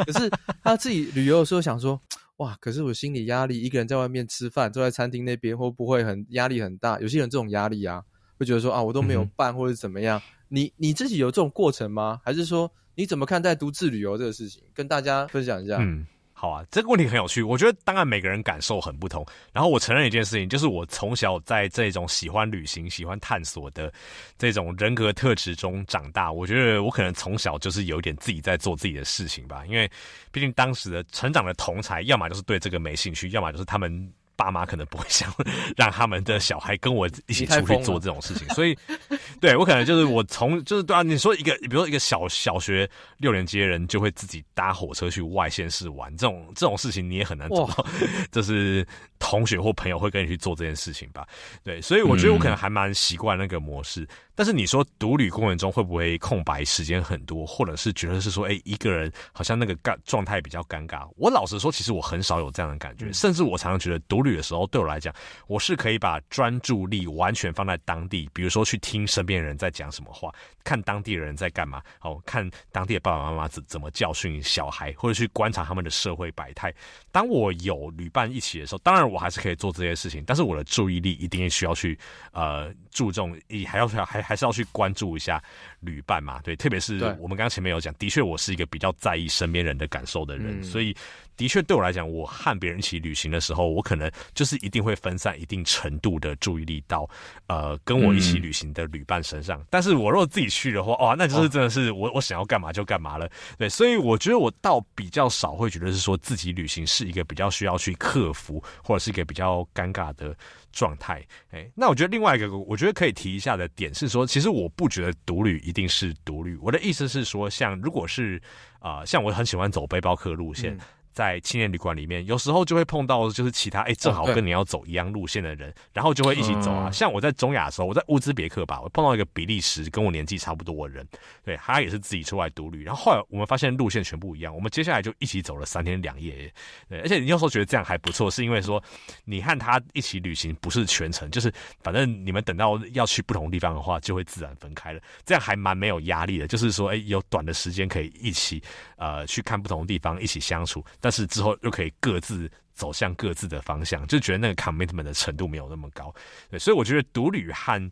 可是 [laughs] 他自己旅游的时候想说，哇，可是我心理压力，一个人在外面吃饭，坐在餐厅那边会不会很压力很大？有些人这种压力啊。会觉得说啊，我都没有办，或者怎么样？嗯、你你自己有这种过程吗？还是说你怎么看待独自旅游这个事情？跟大家分享一下。嗯，好啊，这个问题很有趣。我觉得当然每个人感受很不同。然后我承认一件事情，就是我从小在这种喜欢旅行、喜欢探索的这种人格特质中长大。我觉得我可能从小就是有点自己在做自己的事情吧。因为毕竟当时的成长的同才，要么就是对这个没兴趣，要么就是他们。爸妈可能不会想让他们的小孩跟我一起出去做这种事情，所以，[laughs] 对我可能就是我从就是对啊，你说一个，比如说一个小小学六年级的人就会自己搭火车去外县市玩，这种这种事情你也很难做到，[laughs] 就是同学或朋友会跟你去做这件事情吧？对，所以我觉得我可能还蛮习惯那个模式。嗯但是你说独旅过程中会不会空白时间很多，或者是觉得是说，哎、欸，一个人好像那个尴状态比较尴尬？我老实说，其实我很少有这样的感觉，嗯、甚至我常常觉得独旅的时候，对我来讲，我是可以把专注力完全放在当地，比如说去听身边人在讲什么话，看当地人在干嘛，哦，看当地的爸爸妈妈怎怎么教训小孩，或者去观察他们的社会百态。当我有旅伴一起的时候，当然我还是可以做这些事情，但是我的注意力一定需要去呃注重，还要还还是要去关注一下旅伴嘛，对，特别是我们刚刚前面有讲，的确我是一个比较在意身边人的感受的人，嗯、所以。的确，对我来讲，我和别人一起旅行的时候，我可能就是一定会分散一定程度的注意力到，呃，跟我一起旅行的旅伴身上。嗯、但是我如果自己去的话，哇，那就是真的是我我想要干嘛就干嘛了。对，所以我觉得我倒比较少会觉得是说自己旅行是一个比较需要去克服，或者是一个比较尴尬的状态。哎，那我觉得另外一个我觉得可以提一下的点是说，其实我不觉得独旅一定是独旅。我的意思是说，像如果是啊、呃，像我很喜欢走背包客路线。嗯在青年旅馆里面，有时候就会碰到就是其他哎、欸，正好跟你要走一样路线的人，然后就会一起走啊。像我在中亚的时候，我在乌兹别克吧，我碰到一个比利时跟我年纪差不多的人，对，他也是自己出来独旅。然后后来我们发现路线全部一样，我们接下来就一起走了三天两夜。对，而且你有时候觉得这样还不错，是因为说你和他一起旅行不是全程，就是反正你们等到要去不同地方的话，就会自然分开了。这样还蛮没有压力的，就是说哎、欸，有短的时间可以一起呃去看不同的地方，一起相处。但是之后又可以各自走向各自的方向，就觉得那个 commitment 的程度没有那么高，对，所以我觉得独旅和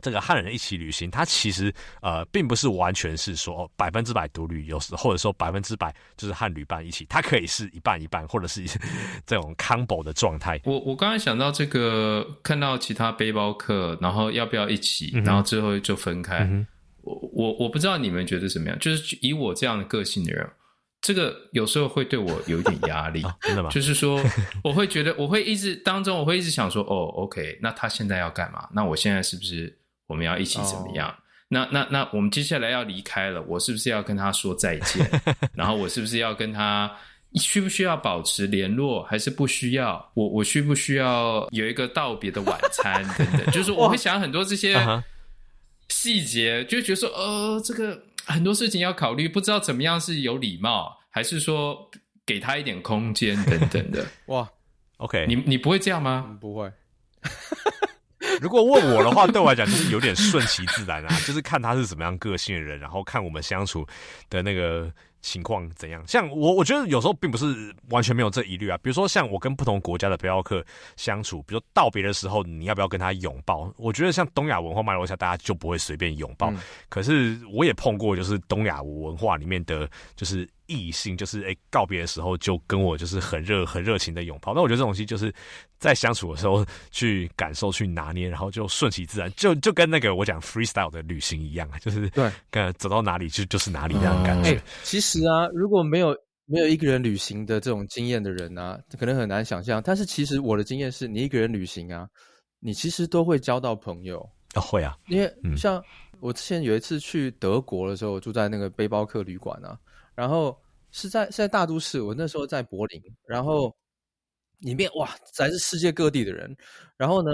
这个汉人一起旅行，它其实呃并不是完全是说百分之百独旅，有时或者说百分之百就是和旅伴一起，它可以是一半一半，或者是这种 combo 的状态。我我刚才想到这个，看到其他背包客，然后要不要一起，然后最后就分开。嗯、我我我不知道你们觉得怎么样，就是以我这样的个性的人。这个有时候会对我有一点压力，[laughs] 哦，真的吗？就是说，[laughs] 我会觉得，我会一直当中，我会一直想说，哦，OK，那他现在要干嘛？那我现在是不是我们要一起怎么样？哦、那那那我们接下来要离开了，我是不是要跟他说再见？[laughs] 然后我是不是要跟他需不需要保持联络，还是不需要？我我需不需要有一个道别的晚餐等等？就是我会想很多这些细节，就觉得说，呃，这个。很多事情要考虑，不知道怎么样是有礼貌，还是说给他一点空间等等的。[laughs] 哇，OK，你你不会这样吗？嗯、不会。[laughs] 如果问我的话，对我来讲就是有点顺其自然啊，[laughs] 就是看他是什么样个性的人，然后看我们相处的那个。情况怎样？像我，我觉得有时候并不是完全没有这疑虑啊。比如说，像我跟不同国家的背包客相处，比如说道别的时候，你要不要跟他拥抱？我觉得像东亚文化脉络下，大家就不会随便拥抱。嗯、可是我也碰过，就是东亚文化里面的就是。异性就是哎、欸，告别的时候就跟我就是很热很热情的拥抱。那我觉得这种东西就是在相处的时候去感受去拿捏，然后就顺其自然，就就跟那个我讲 freestyle 的旅行一样，就是对，跟走到哪里就就是哪里那样的感觉。欸、其实啊，如果没有没有一个人旅行的这种经验的人啊，可能很难想象。但是其实我的经验是，你一个人旅行啊，你其实都会交到朋友啊，会啊，因为像我之前有一次去德国的时候，我住在那个背包客旅馆啊。然后是在是在大都市，我那时候在柏林，然后里面哇，来自世界各地的人。然后呢，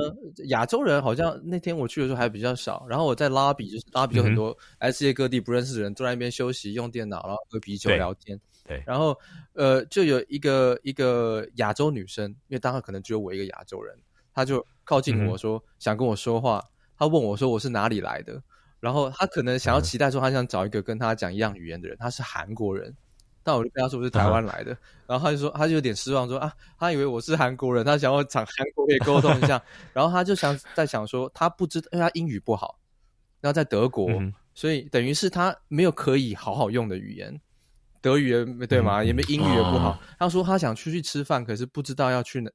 亚洲人好像那天我去的时候还比较少。然后我在拉比，就是拉比就很多来自世界各地不认识的人坐在那边休息，用电脑，然后喝啤酒聊天。对。对然后呃，就有一个一个亚洲女生，因为当时可能只有我一个亚洲人，她就靠近我说、嗯、想跟我说话。她问我说我是哪里来的。然后他可能想要期待说，他想找一个跟他讲一样语言的人，他是韩国人，但我就跟他说我是台湾来的，嗯、然后他就说他就有点失望说啊，他以为我是韩国人，他想要讲韩国语沟通一下，然后他就想在想说他不知道，因为他英语不好，然后在德国，嗯、所以等于是他没有可以好好用的语言，德语也对吗？也没英语也不好，他说他想出去吃饭，可是不知道要去哪，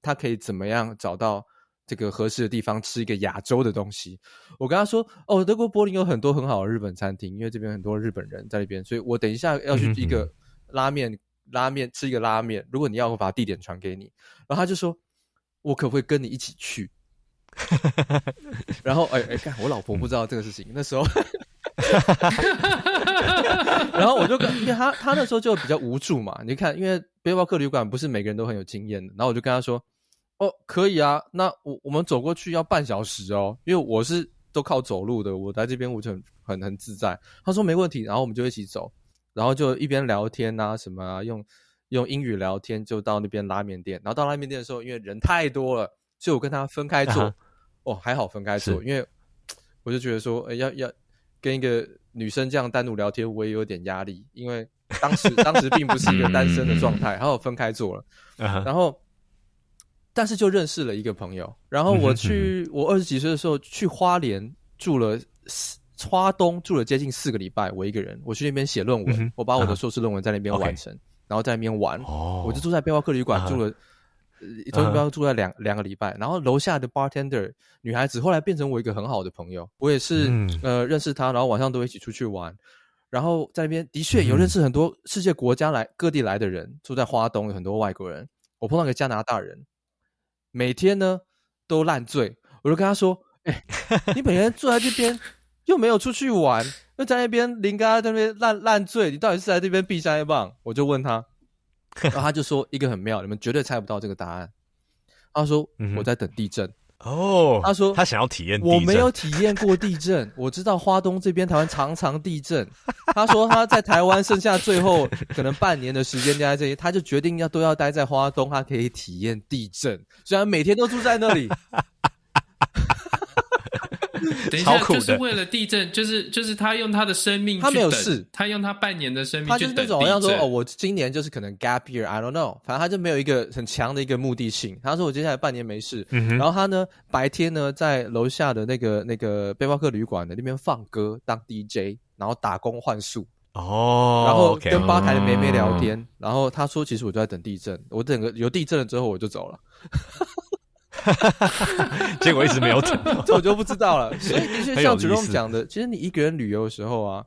他可以怎么样找到。这个合适的地方吃一个亚洲的东西，我跟他说：“哦，德国柏林有很多很好的日本餐厅，因为这边很多日本人在那边，所以我等一下要去一个拉面，嗯、拉面吃一个拉面。如果你要，我把地点传给你。”然后他就说：“我可不可以跟你一起去？[laughs] ”然后哎哎，看我老婆不知道这个事情，嗯、那时候，[laughs] 然后我就跟因为他他那时候就比较无助嘛，你看，因为背包客旅馆不是每个人都很有经验的，然后我就跟他说。哦，可以啊，那我我们走过去要半小时哦，因为我是都靠走路的，我在这边我就很很很自在。他说没问题，然后我们就一起走，然后就一边聊天啊什么啊，用用英语聊天，就到那边拉面店。然后到拉面店的时候，因为人太多了，所以我跟他分开坐。Uh. 哦，还好分开坐，因为我就觉得说，哎，要要跟一个女生这样单独聊天，我也有点压力，因为当时当时并不是一个单身的状态，[laughs] 然后分开坐了。Uh. 然后，但是就认识了一个朋友。然后我去，我二十几岁的时候去花莲住了。花东住了接近四个礼拜，我一个人，我去那边写论文，嗯、我把我的硕士论文在那边完成，uh. 然后在那边玩。哦，我就住在背包客旅馆住了，中间、uh huh. 住在两两个礼拜。然后楼下的 bartender 女孩子后来变成我一个很好的朋友，我也是、嗯、呃认识她，然后晚上都一起出去玩。然后在那边的确有认识很多世界国家来、嗯、各地来的人，住在花东有很多外国人。我碰到一个加拿大人，每天呢都烂醉，我就跟他说：“ [laughs] 哎、欸，你每天坐在这边。”又没有出去玩，又在那边林哥在那边烂烂醉，你到底是在这边避一棒？我就问他，[laughs] 然后他就说一个很妙，你们绝对猜不到这个答案。他说我在等地震哦，他说他想要体验，我没有体验过地震，[laughs] 我知道花东这边台湾常常地震。他说他在台湾剩下最后 [laughs] 可能半年的时间待在这里，他就决定要都要待在花东，他可以体验地震，虽然每天都住在那里。等一下，就是为了地震，就是就是他用他的生命，他没有事，他用他半年的生命去等。他就是那种好像说，哦，我今年就是可能 gap year，I don't know，反正他就没有一个很强的一个目的性。他说我接下来半年没事，嗯、然后他呢白天呢在楼下的那个那个背包客旅馆的那边放歌当 DJ，然后打工换宿哦，然后跟吧台的妹妹聊天。哦、然后他说，其实我就在等地震，我整个有地震了之后我就走了。[laughs] 结果一直没有等，[laughs] 这我就不知道了。[laughs] 所以的确像 Jerome 讲的，其实你一个人旅游的时候啊，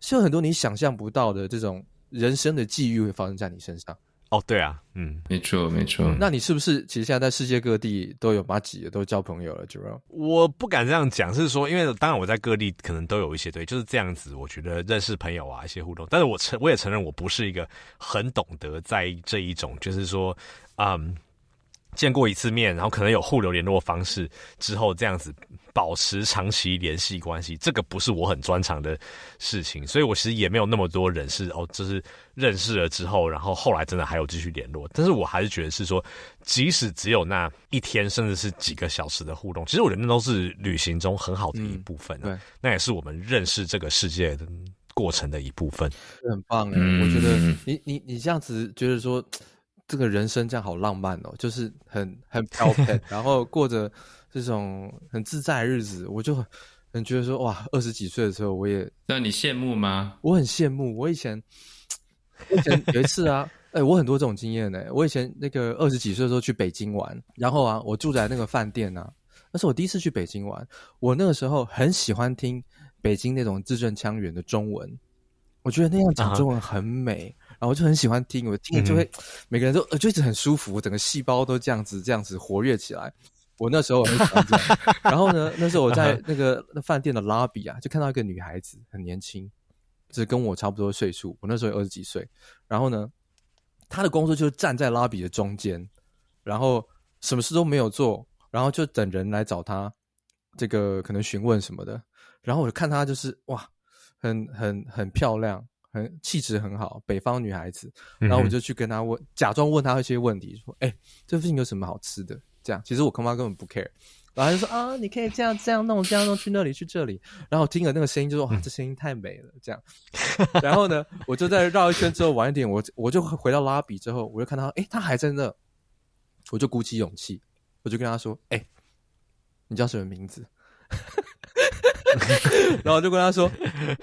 是有很多你想象不到的这种人生的际遇会发生在你身上。哦，对啊，嗯，没错，没错。那你是不是其实现在在世界各地都有麻吉，都交朋友了？Jerome，我不敢这样讲，是说，因为当然我在各地可能都有一些对，就是这样子。我觉得认识朋友啊，一些互动，但是我承我也承认，我不是一个很懂得在这一种，就是说，嗯。见过一次面，然后可能有互留联络方式之后，这样子保持长期联系关系，这个不是我很专长的事情，所以我其实也没有那么多人是哦，就是认识了之后，然后后来真的还有继续联络。但是我还是觉得是说，即使只有那一天，甚至是几个小时的互动，其实我觉得那都是旅行中很好的一部分。啊，嗯，对，那也是我们认识这个世界的过程的一部分。很棒哎，嗯，我觉得你你你这样子觉得说。这个人生这样好浪漫哦，就是很很飘 [laughs] 泊，然后过着这种很自在的日子，我就很很觉得说哇，二十几岁的时候我也让你羡慕吗？我很羡慕。我以前，以前有一次啊，哎，我很多这种经验呢。我以前那个二十几岁的时候去北京玩，然后啊，我住在那个饭店啊，那是我第一次去北京玩。我那个时候很喜欢听北京那种字正腔圆的中文，我觉得那样讲中文很美。Uh huh. 然后我就很喜欢听，我听了就会，嗯、[tsk] 每个人都呃就一直很舒服，整个细胞都这样子这样子活跃起来。我那时候很喜欢这样。然后呢，那时候我在那个那饭店的 lobby 啊，就看到一个女孩子，很年轻，就是跟我差不多岁数。我那时候有二十几岁。然后呢，她的工作就是站在 lobby 的中间，然后什么事都没有做，然后就等人来找她，这个可能询问什么的。然后我就看她就是哇，很很很漂亮。很气质很好，北方女孩子，然后我就去跟她问，嗯、假装问她一些问题，说：“哎、欸，这附近有什么好吃的？”这样，其实我恐怕根本不 care，然后她就说：“啊，你可以这样这样弄，这样弄，去那里去这里。”然后听了那个声音，就说：“哇，这声音太美了。”这样，然后呢，我就在绕一圈之后晚一点，我我就回到拉比之后，我就看到，哎、欸，她还在那，我就鼓起勇气，我就跟他说：“哎、欸，你叫什么名字？” [laughs] 然后我就跟他说：“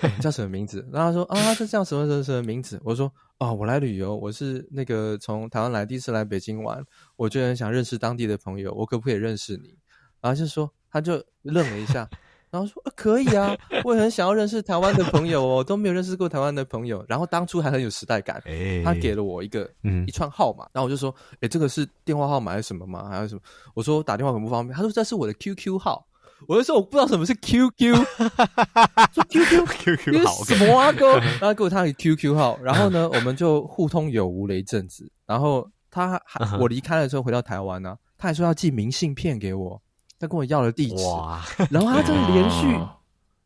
你叫什么名字？”然后他说：“啊，这叫什么什么什么名字？”我说：“哦，我来旅游，我是那个从台湾来，第一次来北京玩，我就很想认识当地的朋友，我可不可以认识你？”然后就说，他就愣了一下，然后说：“啊，可以啊，我也很想要认识台湾的朋友哦，都没有认识过台湾的朋友。”然后当初还很有时代感，他给了我一个一串号码，然后我就说：“诶，这个是电话号码还是什么吗？还是什么？”我说：“打电话很不方便。”他说：“这是我的 QQ 号。”我就说我不知道什么是 [laughs] QQ，说 QQ QQ 好什么啊哥，然后给我他的 QQ 号，然后呢，我们就互通有无了一阵子，然后他还我离开了之后回到台湾呢，他还说要寄明信片给我，他跟我要了地址，哇，然后他就连续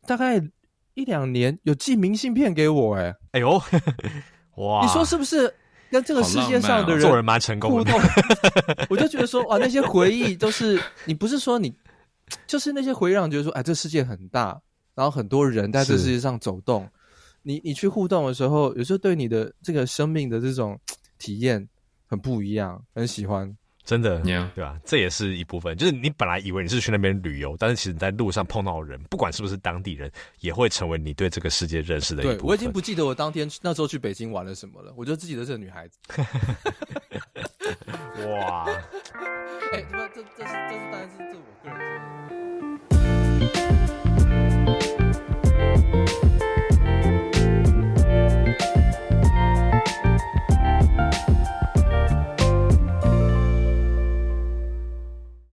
大概一两年有寄明信片给我，哎，哎呦，[laughs] 哇，你说是不是跟这个世界上的人做人蛮成功互动，我就觉得说哇，那些回忆都是你不是说你，就是那些回让你觉得说，哎，这世界很大，然后很多人在这世界上走动，你你去互动的时候，有时候对你的这个生命的这种体验很不一样，很喜欢。真的.对吧？这也是一部分。就是你本来以为你是去那边旅游，但是其实你在路上碰到的人，不管是不是当地人，也会成为你对这个世界认识的一部分。对，我已经不记得我当天那时候去北京玩了什么了，我就记得这个女孩子。[laughs] 哇！哎、欸。